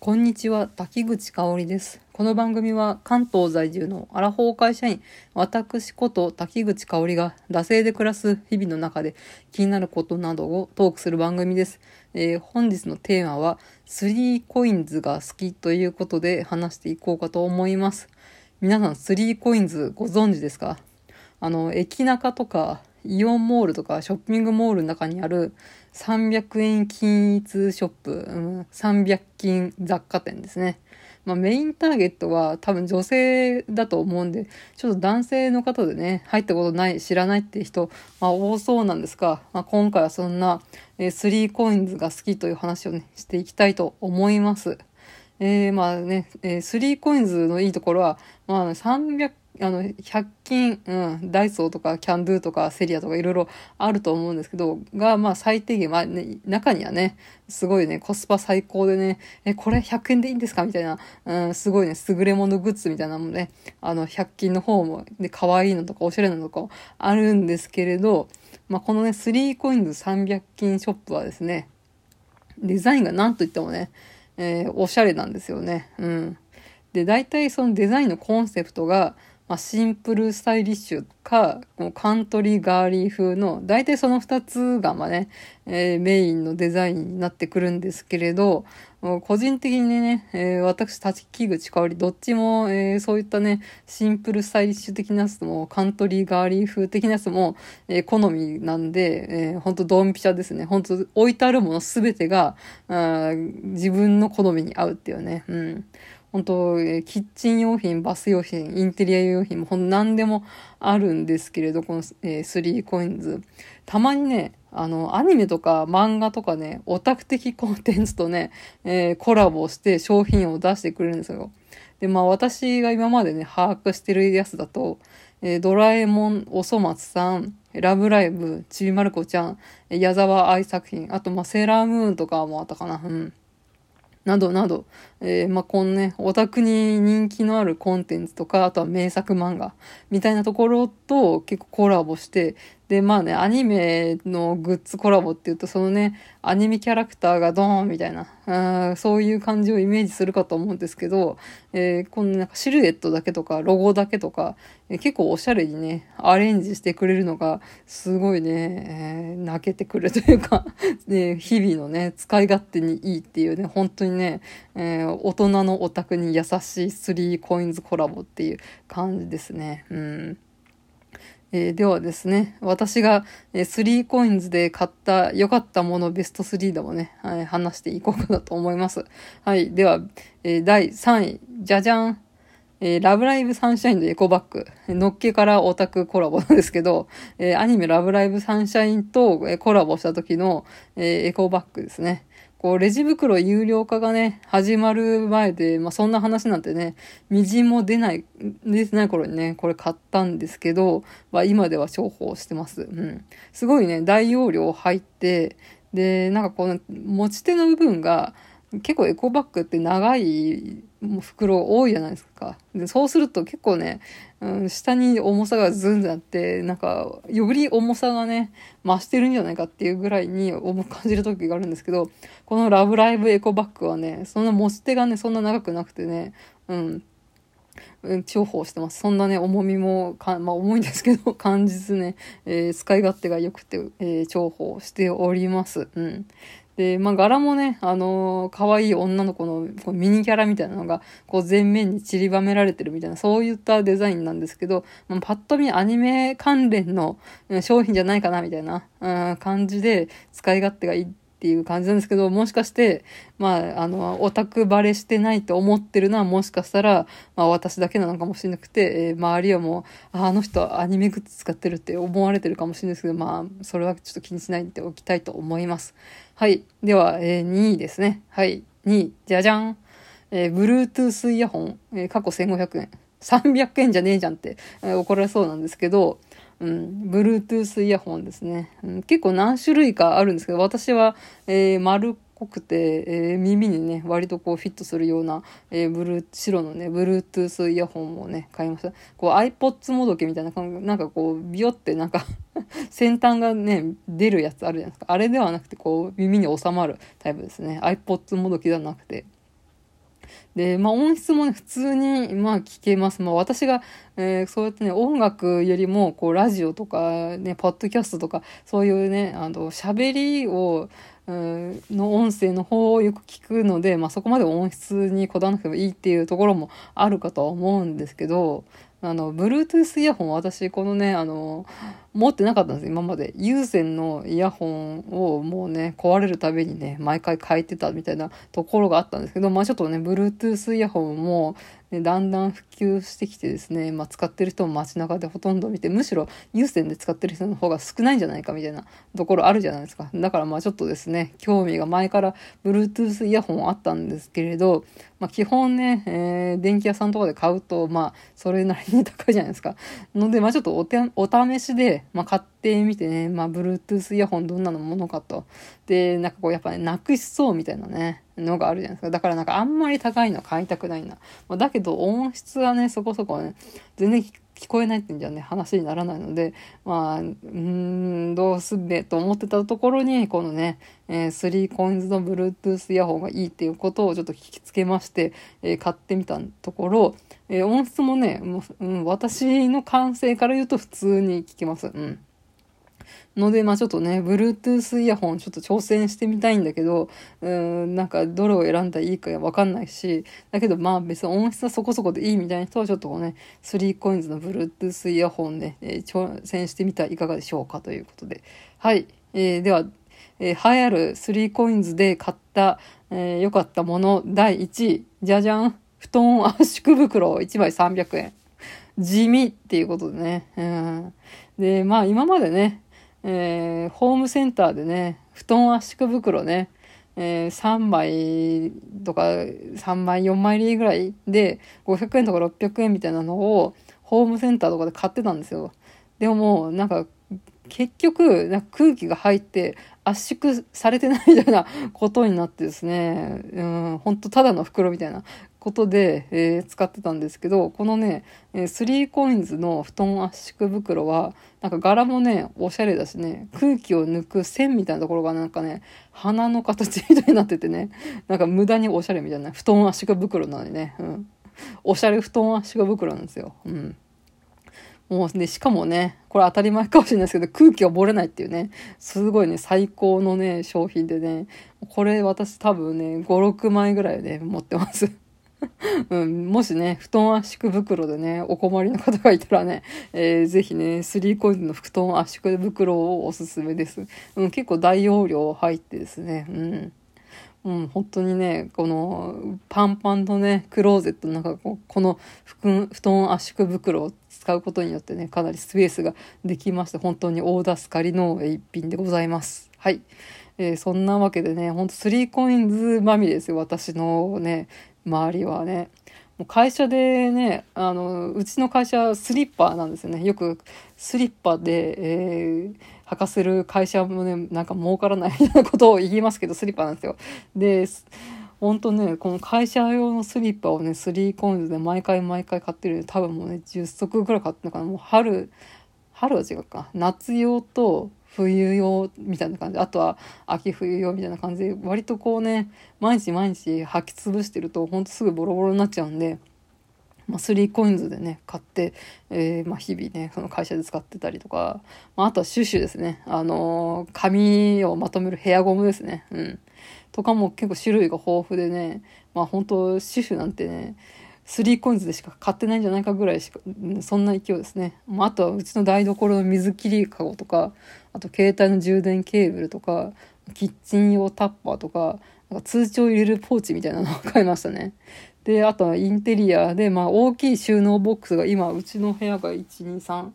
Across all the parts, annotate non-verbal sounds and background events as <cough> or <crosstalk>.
こんにちは、滝口香織です。この番組は関東在住のアラフォー会社員、私こと滝口香織が惰性で暮らす日々の中で気になることなどをトークする番組です。えー、本日のテーマは、3コインズが好きということで話していこうかと思います。皆さん、3コインズご存知ですか？あの、駅中とかイオンモールとかショッピングモールの中にある300円均一ショップ、うん、300均雑貨店ですね。まあ、メインターゲットは多分女性だと思うんで、ちょっと男性の方でね、入ったことない、知らないって人、まあ多そうなんですが、まあ、今回はそんな、えー、3コインズが好きという話をね、していきたいと思います。えー、まあね、えー、3コインズのいいところは、まあ、300あの、100均、うん、ダイソーとかキャンドゥとかセリアとかいろいろあると思うんですけど、が、まあ最低限、まあね、中にはね、すごいね、コスパ最高でね、え、これ100円でいいんですかみたいな、うん、すごいね、優れものグッズみたいなのもね、あの、100均の方も、で、可愛いのとかおしゃれなのとかあるんですけれど、まあこのね、3コインズ300均ショップはですね、デザインが何と言ってもね、えー、おしゃれなんですよね。うん。で、大体そのデザインのコンセプトが、まあ、シンプルスタイリッシュか、カントリーガーリー風の、大体その二つがまあね、えー、メインのデザインになってくるんですけれど、個人的にね、えー、私、立木口香り、どっちも、えー、そういったね、シンプルスタイリッシュ的なやつも、カントリーガーリー風的なやつも、えー、好みなんで、えー、ほんとドンピシャですね。ほんと置いてあるものすべてが、自分の好みに合うっていうね。うん。本当、えキッチン用品、バス用品、インテリア用品もほん何でもあるんですけれど、この、えー、3コインズ。たまにね、あの、アニメとか漫画とかね、オタク的コンテンツとね、えー、コラボして商品を出してくれるんですよ。で、まあ私が今までね、把握してるやつだと、えー、ドラえもん、おそ松さん、ラブライブ、ちびまる子ちゃん、矢沢愛作品、あと、まあ、セーラームーンとかもあったかな。うん。などなど、えー、まあ、このね、オタクに人気のあるコンテンツとか、あとは名作漫画みたいなところと結構コラボして、で、まあね、アニメのグッズコラボっていうと、そのね、アニメキャラクターがドーンみたいな、そういう感じをイメージするかと思うんですけど、えー、このなんかシルエットだけとか、ロゴだけとか、えー、結構おしゃれにね、アレンジしてくれるのが、すごいね、えー、泣けてくるというか <laughs> ね、日々のね、使い勝手にいいっていうね、本当にね、えー、大人のオタクに優しい3コインズコラボっていう感じですね。うん。えー、ではですね、私が、えー、3コインズで買った良かったものベスト3でもね、はい、話していこうかなと思います。はい。では、えー、第3位、じゃじゃん。えー、ラブライブサンシャインのエコバッグ。のっけからオタクコラボなんですけど、えー、アニメラブライブサンシャインと、え、コラボした時の、え、エコバッグですね。こう、レジ袋有料化がね、始まる前で、まあ、そんな話なんてね、みじんも出ない、出てない頃にね、これ買ったんですけど、まあ、今では重宝してます。うん。すごいね、大容量入って、で、なんかこの持ち手の部分が、結構エコバッグって長い袋多いじゃないですか。でそうすると結構ね、うん、下に重さがズンズンあって、なんか、より重さがね、増してるんじゃないかっていうぐらいに重く感じる時があるんですけど、このラブライブエコバッグはね、そんな持ち手がね、そんな長くなくてね、うん、重宝してます。そんなね、重みもか、まあ重いんですけど、<laughs> 感じずね、えー、使い勝手が良くて、えー、重宝しております。うん。で、まあ、柄もね、あのー、可愛い女の子のこうミニキャラみたいなのが、こう、全面に散りばめられてるみたいな、そういったデザインなんですけど、まあ、パッと見アニメ関連の商品じゃないかな、みたいな、うん、感じで、使い勝手がいいっていう感じなんですけど、もしかして、まあ、あの、オタクバレしてないと思ってるのはもしかしたら、まあ私だけなのかもしれなくて、えー、周りはもう、ああの人アニメグッズ使ってるって思われてるかもしれないですけど、まあ、それはちょっと気にしないでおきたいと思います。はい。では、えー、2位ですね。はい。2位、じゃじゃん。えー、Bluetooth イヤホン、えー、過去1500円。300円じゃねえじゃんって、怒られそうなんですけど、うん、Bluetooth イヤホンですね、うん。結構何種類かあるんですけど、私は、えー、丸っこくて、えー、耳にね、割とこうフィットするような、えー、ブルー、白のね、Bluetooth イヤホンをね、買いました。こう iPods もどけみたいな感じ、なんかこう、ビヨってなんか <laughs> 先端がね、出るやつあるじゃないですか。あれではなくて、こう、耳に収まるタイプですね。iPods もどきではなくて。で、まあ音質もね、普通に、まあ聞けます。まあ私が、えー、そうやってね、音楽よりも、こう、ラジオとか、ね、ポッドキャストとか、そういうね、あの、喋りを、の音声の方をよく聞くので、まあそこまで音質にこだわらなくてもいいっていうところもあるかとは思うんですけど、あの、Bluetooth イヤホン私このね、あの、持ってなかったんです今まで。有線のイヤホンをもうね、壊れるたびにね、毎回変えてたみたいなところがあったんですけど、まあちょっとね、Bluetooth イヤホンも、ね、だんだん普及してきてですね、まあ、使ってる人も街中でほとんど見て、むしろ有線で使ってる人の方が少ないんじゃないかみたいなところあるじゃないですか。だからまあちょっとですね、興味が前から Bluetooth イヤホンあったんですけれど、まあ基本ね、えー、電気屋さんとかで買うと、まあそれなりに高いじゃないですか。ので、まあちょっとおてお試しで、まあ買ってみてね、まあ Bluetooth イヤホンどんなのものかと。で、なんかこうやっぱね、なくしそうみたいなね。のがあるじゃないですか。だからなんかあんまり高いの買いたくないな。まあ、だけど音質はね、そこそこね、全然聞こえないってんじゃね、話にならないので、まあ、うん、どうすんべと思ってたところに、このね、えー、3coins の Bluetooth イヤホンがいいっていうことをちょっと聞きつけまして、えー、買ってみたところ、えー、音質もね、もう、うん、私の感性から言うと普通に聞きます。うん。ので、まあちょっとね、Bluetooth イヤホンちょっと挑戦してみたいんだけど、うん、なんかどれを選んだらいいかわかんないし、だけどまあ別に音質はそこそこでいいみたいな人はちょっとこうね、3coins の Bluetooth イヤホンで、えー、挑戦してみたらいかがでしょうかということで。はい。えー、では、えー、流行る 3coins で買った、えー、良かったもの第1位。じゃじゃん。布団圧縮袋1枚300円。地味っていうことでね。うん、で、まあ今までね、えー、ホームセンターでね、布団圧縮袋ね、えー、3枚とか3枚4枚入りぐらいで500円とか600円みたいなのをホームセンターとかで買ってたんですよ。でももうなんか結局なんか空気が入って圧縮されてないみたいなことになってですね、うん、ほんとただの袋みたいなことで、えー、使ってたんですけど、このね、えー、3コインズの布団圧縮袋は、なんか柄もね、おしゃれだしね、空気を抜く線みたいなところがなんかね、花の形みたいになっててね、なんか無駄におしゃれみたいな布団圧縮袋なのにね、うん。おしゃれ布団圧縮袋なんですよ。うん。もうね、しかもね、これ当たり前かもしれないですけど、空気が漏れないっていうね、すごいね、最高のね、商品でね、これ私多分ね、5、6枚ぐらい、ね、持ってます。<laughs> うん、もしね、布団圧縮袋でね、お困りの方がいたらね、えー、ぜひね、3コインの布団圧縮袋をおすすめです。うん、結構大容量入ってですね、うん。うん、本当にね、このパンパンのね、クローゼットの中、この布団圧縮袋を使うことによってね、かなりスペースができまして、本当に大助かりの一品でございます。はい。えー、そんなわけでね、ほんと3コインズまみれですよ、私のね、周りはね。もう会社でね、あの、うちの会社はスリッパなんですよね。よくスリッパで、えー、履かせる会社もね、なんか儲からないみたいなことを言いますけど、スリッパなんですよ。で、本当ね、この会社用のスリッパをね、3コインズで毎回毎回買ってる多分もうね、10足ぐらい買ってるのかな。もう春、春は違うか。夏用と冬用みたいな感じあとは秋冬用みたいな感じで割とこうね毎日毎日履き潰してるとほんとすぐボロボロになっちゃうんで、まあ、3コインズでね買って、えー、まあ、日々ねその会社で使ってたりとか、まあ、あとはシュシュですね。あのー、髪をまとめるヘアゴムですね。うん。とかも結構種類が豊富でねまあ本当シュシュなんてね3コインズでしか買ってないんじゃないかぐらいしか、そんな勢いですね。まあ、あとはうちの台所の水切りかごとか、あと携帯の充電ケーブルとか、キッチン用タッパーとか、なんか通帳入れるポーチみたいなのを買いましたね。で、あとはインテリアで、まあ大きい収納ボックスが今、うちの部屋が1、2、3、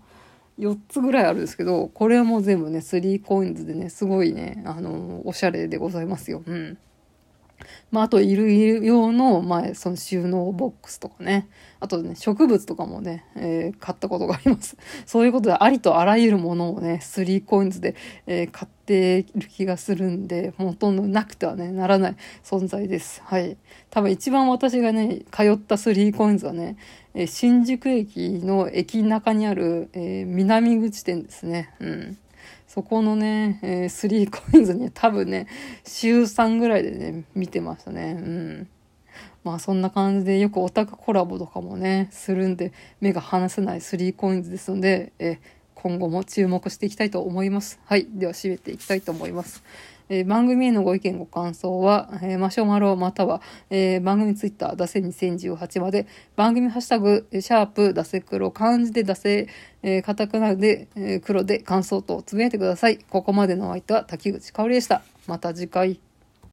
4つぐらいあるんですけど、これはもう全部ね、3コインズでね、すごいね、あの、おしゃれでございますよ。うん。まあ、あと、いる用の、まあ、その収納ボックスとかね。あとね、植物とかもね、えー、買ったことがあります。<laughs> そういうことで、ありとあらゆるものをね、3コインズで、えー、買っている気がするんで、ほとんどなくてはね、ならない存在です。はい。多分一番私がね、通った3コインズはね、えー、新宿駅の駅中にある、え南口店ですね。うん。そこのね、えー、3コインズに多分ね、週3ぐらいでね、見てましたね。うん。まあそんな感じでよくオタクコラボとかもね、するんで、目が離せない3コインズですので、え今後も注目していきたいと思います。はい。では締めていきたいと思います。えー、番組へのご意見ご感想は、えー、マシュマロまたは、えー、番組ツイッター、ダセ2018まで、番組ハッシュタグ、シャープ、ダセ黒、漢字でダセ、えー、カタカナで、えー、黒で感想とつぶやいてください。ここまでのお相手は滝口香織でした。また次回。